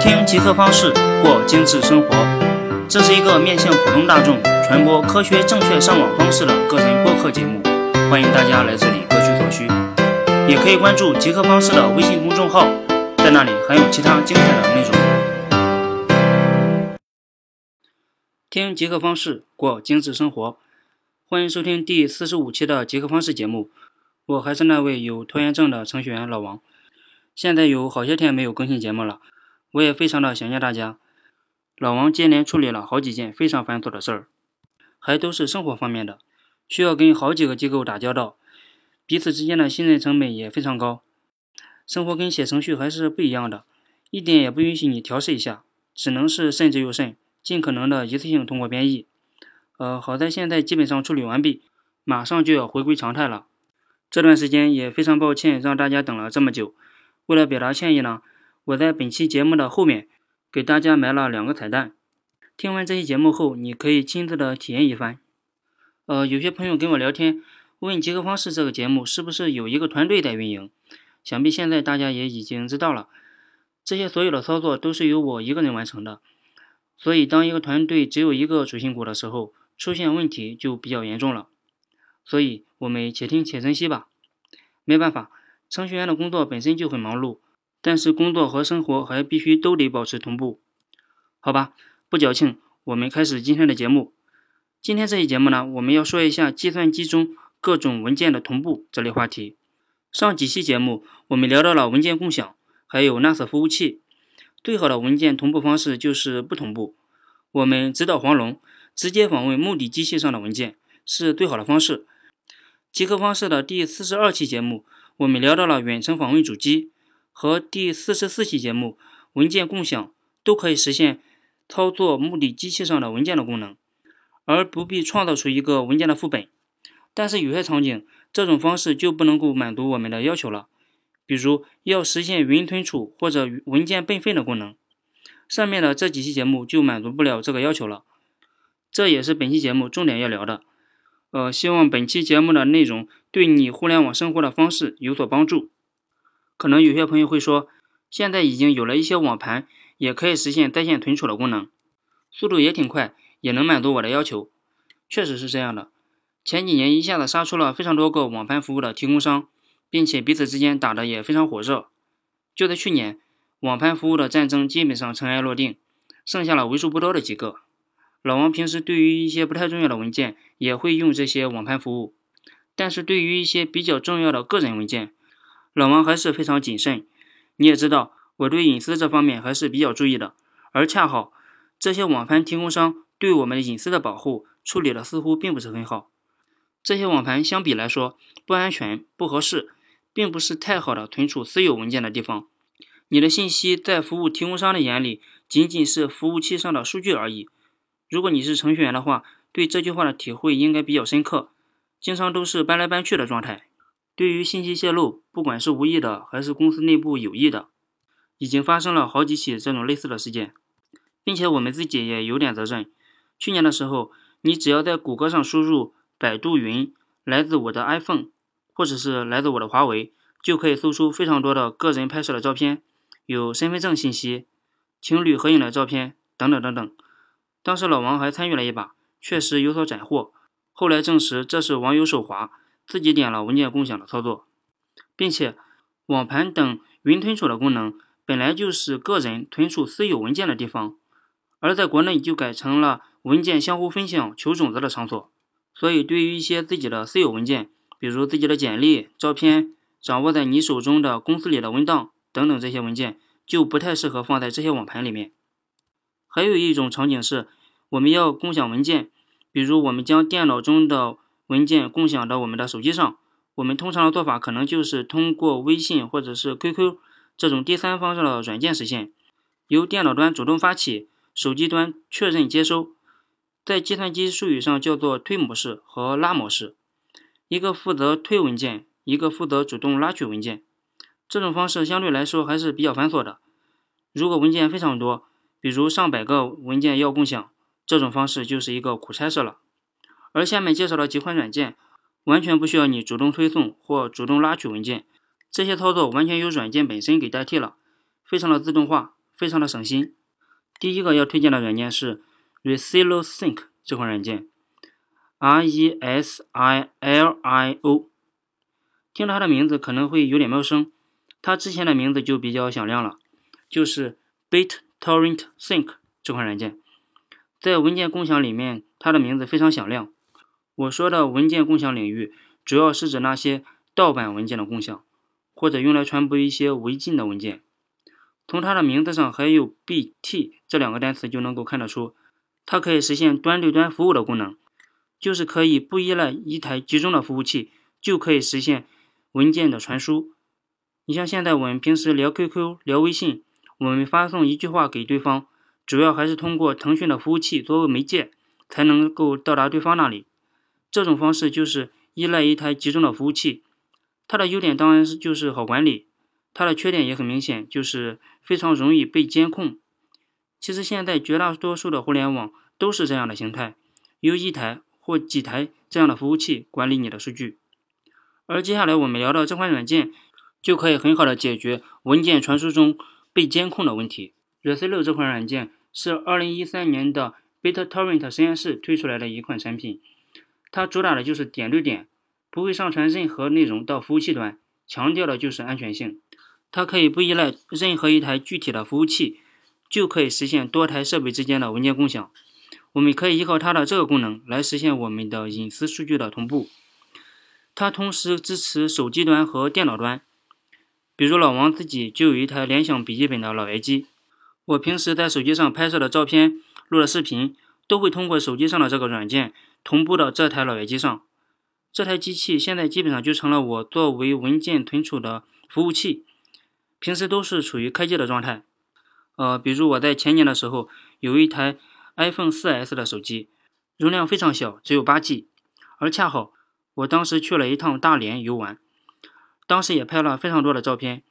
听极客方式过精致生活，这是一个面向普通大众传播科学正确上网方式的个人播客节目，欢迎大家来这里各取所需。也可以关注极客方式的微信公众号，在那里还有其他精彩的内容。听极客方式过精致生活，欢迎收听第四十五期的极客方式节目。我还是那位有拖延症的程序员老王，现在有好些天没有更新节目了，我也非常的想念大家。老王接连处理了好几件非常繁琐的事儿，还都是生活方面的，需要跟好几个机构打交道，彼此之间的信任成本也非常高。生活跟写程序还是不一样的，一点也不允许你调试一下，只能是慎之又慎，尽可能的一次性通过编译。呃，好在现在基本上处理完毕，马上就要回归常态了。这段时间也非常抱歉让大家等了这么久。为了表达歉意呢，我在本期节目的后面给大家埋了两个彩蛋。听完这期节目后，你可以亲自的体验一番。呃，有些朋友跟我聊天，问集合方式这个节目是不是有一个团队在运营？想必现在大家也已经知道了，这些所有的操作都是由我一个人完成的。所以，当一个团队只有一个主心骨的时候，出现问题就比较严重了。所以我们且听且珍惜吧。没办法，程序员的工作本身就很忙碌，但是工作和生活还必须都得保持同步。好吧，不矫情，我们开始今天的节目。今天这期节目呢，我们要说一下计算机中各种文件的同步这类话题。上几期节目我们聊到了文件共享，还有 NAS 服务器。最好的文件同步方式就是不同步。我们直捣黄龙，直接访问目的机器上的文件。是最好的方式。极客方式的第四十二期节目，我们聊到了远程访问主机，和第四十四期节目文件共享都可以实现操作目的机器上的文件的功能，而不必创造出一个文件的副本。但是有些场景，这种方式就不能够满足我们的要求了，比如要实现云存储或者文件备份的功能，上面的这几期节目就满足不了这个要求了。这也是本期节目重点要聊的。呃，希望本期节目的内容对你互联网生活的方式有所帮助。可能有些朋友会说，现在已经有了一些网盘，也可以实现在线存储的功能，速度也挺快，也能满足我的要求。确实是这样的。前几年一下子杀出了非常多个网盘服务的提供商，并且彼此之间打得也非常火热。就在去年，网盘服务的战争基本上尘埃落定，剩下了为数不多的几个。老王平时对于一些不太重要的文件也会用这些网盘服务，但是对于一些比较重要的个人文件，老王还是非常谨慎。你也知道，我对隐私这方面还是比较注意的。而恰好这些网盘提供商对我们的隐私的保护处理的似乎并不是很好。这些网盘相比来说不安全、不合适，并不是太好的存储私有文件的地方。你的信息在服务提供商的眼里仅仅是服务器上的数据而已。如果你是程序员的话，对这句话的体会应该比较深刻。经常都是搬来搬去的状态。对于信息泄露，不管是无意的还是公司内部有意的，已经发生了好几起这种类似的事件，并且我们自己也有点责任。去年的时候，你只要在谷歌上输入“百度云”来自我的 iPhone，或者是来自我的华为，就可以搜出非常多的个人拍摄的照片，有身份证信息、情侣合影的照片等等等等。当时老王还参与了一把，确实有所斩获。后来证实这是网友手滑，自己点了文件共享的操作，并且网盘等云存储的功能本来就是个人存储私有文件的地方，而在国内就改成了文件相互分享、求种子的场所。所以，对于一些自己的私有文件，比如自己的简历、照片，掌握在你手中的公司里的文档等等这些文件，就不太适合放在这些网盘里面。还有一种场景是，我们要共享文件，比如我们将电脑中的文件共享到我们的手机上。我们通常的做法可能就是通过微信或者是 QQ 这种第三方的软件实现，由电脑端主动发起，手机端确认接收。在计算机术语上叫做推模式和拉模式，一个负责推文件，一个负责主动拉取文件。这种方式相对来说还是比较繁琐的。如果文件非常多，比如上百个文件要共享，这种方式就是一个苦差事了。而下面介绍的几款软件，完全不需要你主动推送或主动拉取文件，这些操作完全由软件本身给代替了，非常的自动化，非常的省心。第一个要推荐的软件是 Resilo Sync 这款软件，R E S I L I O。听它的名字可能会有点陌生，它之前的名字就比较响亮了，就是 BitTorrent Sync 这款软件。在文件共享里面，它的名字非常响亮。我说的文件共享领域，主要是指那些盗版文件的共享，或者用来传播一些违禁的文件。从它的名字上还有 BT 这两个单词就能够看得出，它可以实现端对端服务的功能，就是可以不依赖一台集中的服务器，就可以实现文件的传输。你像现在我们平时聊 QQ、聊微信，我们发送一句话给对方。主要还是通过腾讯的服务器作为媒介，才能够到达对方那里。这种方式就是依赖一台集中的服务器。它的优点当然是就是好管理，它的缺点也很明显，就是非常容易被监控。其实现在绝大多数的互联网都是这样的形态，由一台或几台这样的服务器管理你的数据。而接下来我们聊到这款软件，就可以很好的解决文件传输中被监控的问题。Resilo 这款软件。是二零一三年的 BitTorrent 实验室推出来的一款产品，它主打的就是点对点，不会上传任何内容到服务器端，强调的就是安全性。它可以不依赖任何一台具体的服务器，就可以实现多台设备之间的文件共享。我们可以依靠它的这个功能来实现我们的隐私数据的同步。它同时支持手机端和电脑端，比如老王自己就有一台联想笔记本的老爷机。我平时在手机上拍摄的照片、录的视频，都会通过手机上的这个软件同步到这台老爷机上。这台机器现在基本上就成了我作为文件存储的服务器，平时都是处于开机的状态。呃，比如我在前年的时候，有一台 iPhone 4S 的手机，容量非常小，只有八 G，而恰好我当时去了一趟大连游玩，当时也拍了非常多的照片，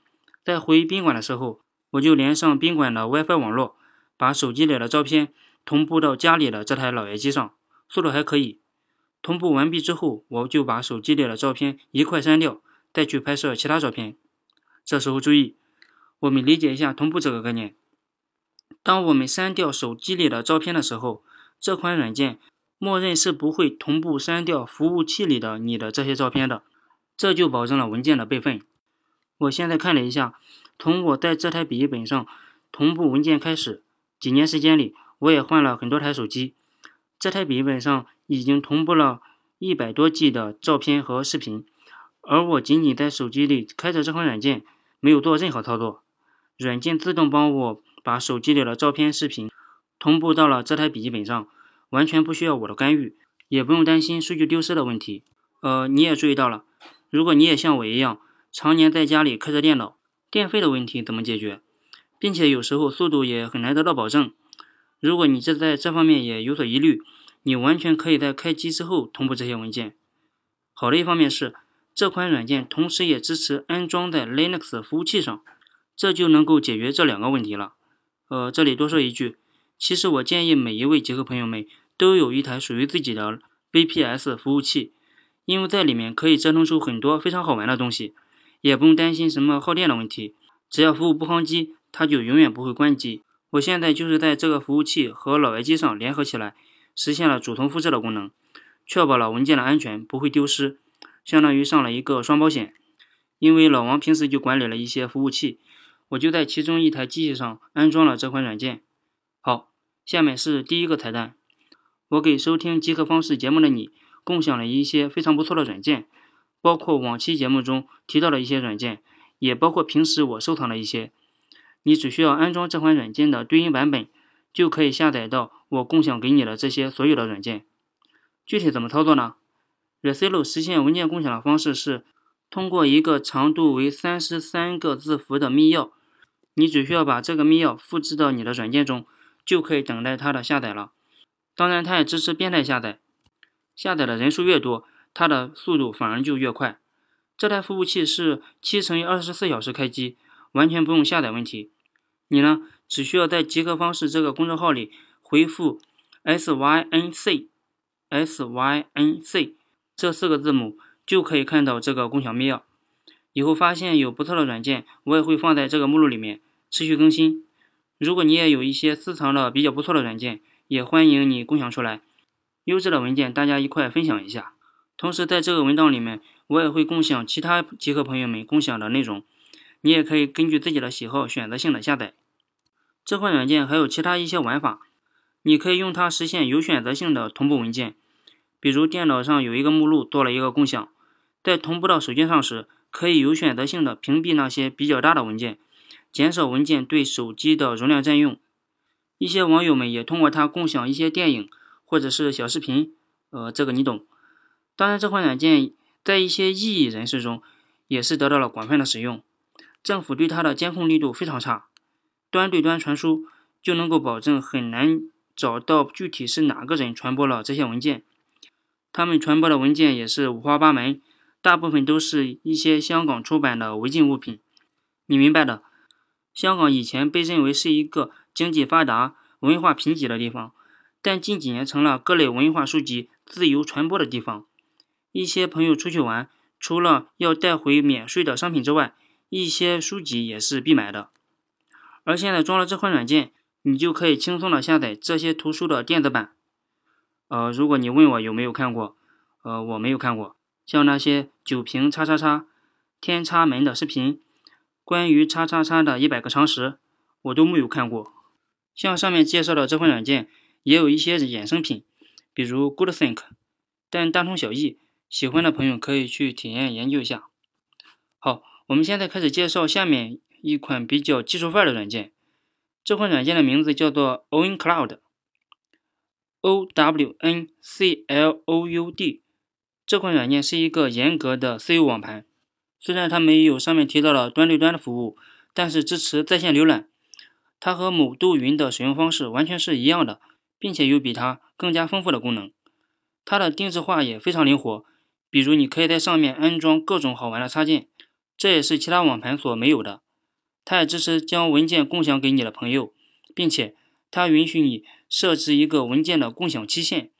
在回宾馆的时候。我就连上宾馆的 WiFi 网络，把手机里的照片同步到家里的这台老爷机上，速度还可以。同步完毕之后，我就把手机里的照片一块删掉，再去拍摄其他照片。这时候注意，我们理解一下同步这个概念。当我们删掉手机里的照片的时候，这款软件默认是不会同步删掉服务器里的你的这些照片的，这就保证了文件的备份。我现在看了一下。从我在这台笔记本上同步文件开始，几年时间里，我也换了很多台手机。这台笔记本上已经同步了一百多 G 的照片和视频，而我仅仅在手机里开着这款软件，没有做任何操作，软件自动帮我把手机里的照片、视频同步到了这台笔记本上，完全不需要我的干预，也不用担心数据丢失的问题。呃，你也注意到了，如果你也像我一样，常年在家里开着电脑。电费的问题怎么解决，并且有时候速度也很难得到保证。如果你这在这方面也有所疑虑，你完全可以在开机之后同步这些文件。好的一方面是这款软件同时也支持安装在 Linux 服务器上，这就能够解决这两个问题了。呃，这里多说一句，其实我建议每一位极客朋友们都有一台属于自己的 VPS 服务器，因为在里面可以折腾出很多非常好玩的东西。也不用担心什么耗电的问题，只要服务不关机，它就永远不会关机。我现在就是在这个服务器和老爷机上联合起来，实现了主动复制的功能，确保了文件的安全不会丢失，相当于上了一个双保险。因为老王平时就管理了一些服务器，我就在其中一台机器上安装了这款软件。好，下面是第一个彩蛋，我给收听极客方式节目的你共享了一些非常不错的软件。包括往期节目中提到的一些软件，也包括平时我收藏的一些。你只需要安装这款软件的对应版本，就可以下载到我共享给你的这些所有的软件。具体怎么操作呢？Resilo 实现文件共享的方式是通过一个长度为三十三个字符的密钥，你只需要把这个密钥复制到你的软件中，就可以等待它的下载了。当然，它也支持变态下载，下载的人数越多。它的速度反而就越快。这台服务器是七乘以二十四小时开机，完全不用下载问题。你呢，只需要在极客方式这个公众号里回复 S Y N C S Y N C 这四个字母，就可以看到这个共享密钥。以后发现有不错的软件，我也会放在这个目录里面持续更新。如果你也有一些私藏的比较不错的软件，也欢迎你共享出来。优质的文件大家一块分享一下。同时，在这个文档里面，我也会共享其他极客朋友们共享的内容，你也可以根据自己的喜好选择性的下载。这款软件还有其他一些玩法，你可以用它实现有选择性的同步文件。比如电脑上有一个目录做了一个共享，在同步到手机上时，可以有选择性的屏蔽那些比较大的文件。减少文件对手机的容量占用。一些网友们也通过它共享一些电影或者是小视频，呃，这个你懂。当然，这款软件在一些异议人士中也是得到了广泛的使用。政府对它的监控力度非常差，端对端传输就能够保证很难找到具体是哪个人传播了这些文件。他们传播的文件也是五花八门，大部分都是一些香港出版的违禁物品。你明白的。香港以前被认为是一个经济发达、文化贫瘠的地方，但近几年成了各类文化书籍自由传播的地方。一些朋友出去玩，除了要带回免税的商品之外，一些书籍也是必买的。而现在装了这款软件，你就可以轻松的下载这些图书的电子版。呃，如果你问我有没有看过，呃，我没有看过，像那些酒瓶叉叉叉、天叉门的视频。关于叉叉叉的一百个常识，我都没有看过。像上面介绍的这款软件，也有一些衍生品，比如 GoodThink，但大同小异。喜欢的朋友可以去体验研究一下。好，我们现在开始介绍下面一款比较技术范儿的软件。这款软件的名字叫做 OwnCloud，O W N C L O U D。这款软件是一个严格的私有网盘。虽然它没有上面提到的端对端的服务，但是支持在线浏览。它和某度云的使用方式完全是一样的，并且有比它更加丰富的功能。它的定制化也非常灵活，比如你可以在上面安装各种好玩的插件，这也是其他网盘所没有的。它也支持将文件共享给你的朋友，并且它允许你设置一个文件的共享期限，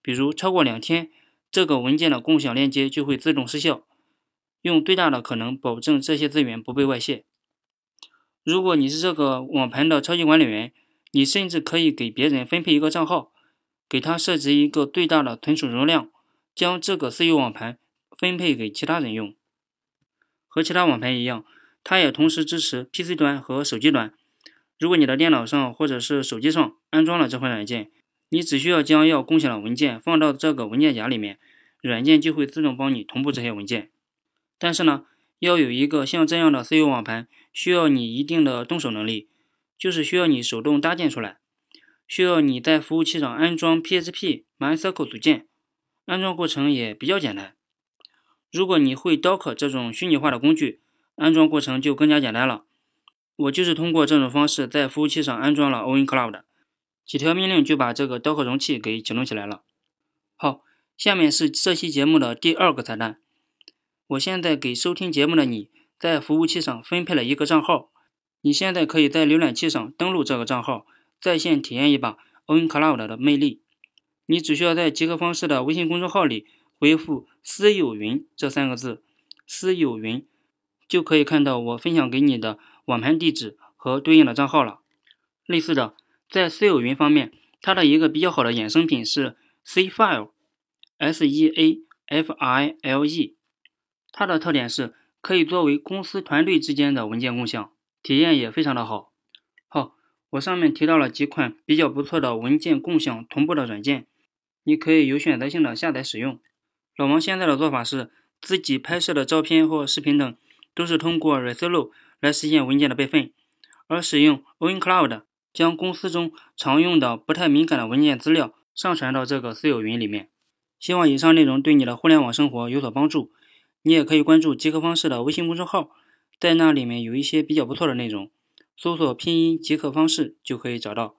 比如超过两天，这个文件的共享链接就会自动失效。用最大的可能保证这些资源不被外泄。如果你是这个网盘的超级管理员，你甚至可以给别人分配一个账号，给他设置一个最大的存储容量，将这个私有网盘分配给其他人用。和其他网盘一样，它也同时支持 PC 端和手机端。如果你的电脑上或者是手机上安装了这款软件，你只需要将要共享的文件放到这个文件夹里面，软件就会自动帮你同步这些文件。但是呢，要有一个像这样的私有网盘，需要你一定的动手能力，就是需要你手动搭建出来，需要你在服务器上安装 PHP、MySQL 组件，安装过程也比较简单。如果你会 Docker 这种虚拟化的工具，安装过程就更加简单了。我就是通过这种方式在服务器上安装了 OwnCloud，几条命令就把这个 Docker 容器给启动起来了。好，下面是这期节目的第二个彩蛋。我现在给收听节目的你在服务器上分配了一个账号，你现在可以在浏览器上登录这个账号，在线体验一把 OwnCloud 的魅力。你只需要在极客方式的微信公众号里回复“私有云”这三个字，“私有云”就可以看到我分享给你的网盘地址和对应的账号了。类似的，在私有云方面，它的一个比较好的衍生品是 Cfile，S-E-A-F-I-L-E。它的特点是可以作为公司团队之间的文件共享，体验也非常的好。好，我上面提到了几款比较不错的文件共享同步的软件，你可以有选择性的下载使用。老王现在的做法是，自己拍摄的照片或视频等都是通过 Resolo 来实现文件的备份，而使用 OwnCloud 将公司中常用的不太敏感的文件资料上传到这个私有云里面。希望以上内容对你的互联网生活有所帮助。你也可以关注极客方式的微信公众号，在那里面有一些比较不错的内容，搜索拼音极客方式就可以找到。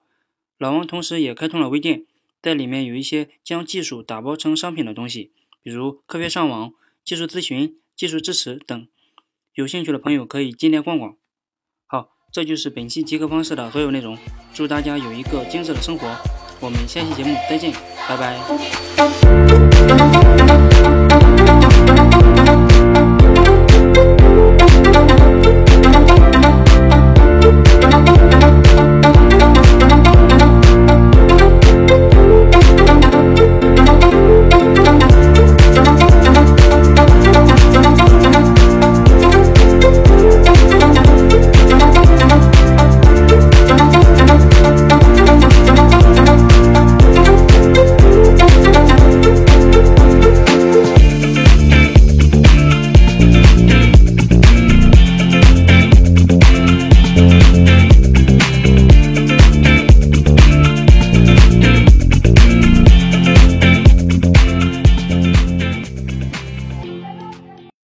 老王同时也开通了微店，在里面有一些将技术打包成商品的东西，比如科学上网、技术咨询、技术支持等。有兴趣的朋友可以进店逛逛。好，这就是本期集合方式的所有内容。祝大家有一个精致的生活，我们下期节目再见，拜拜。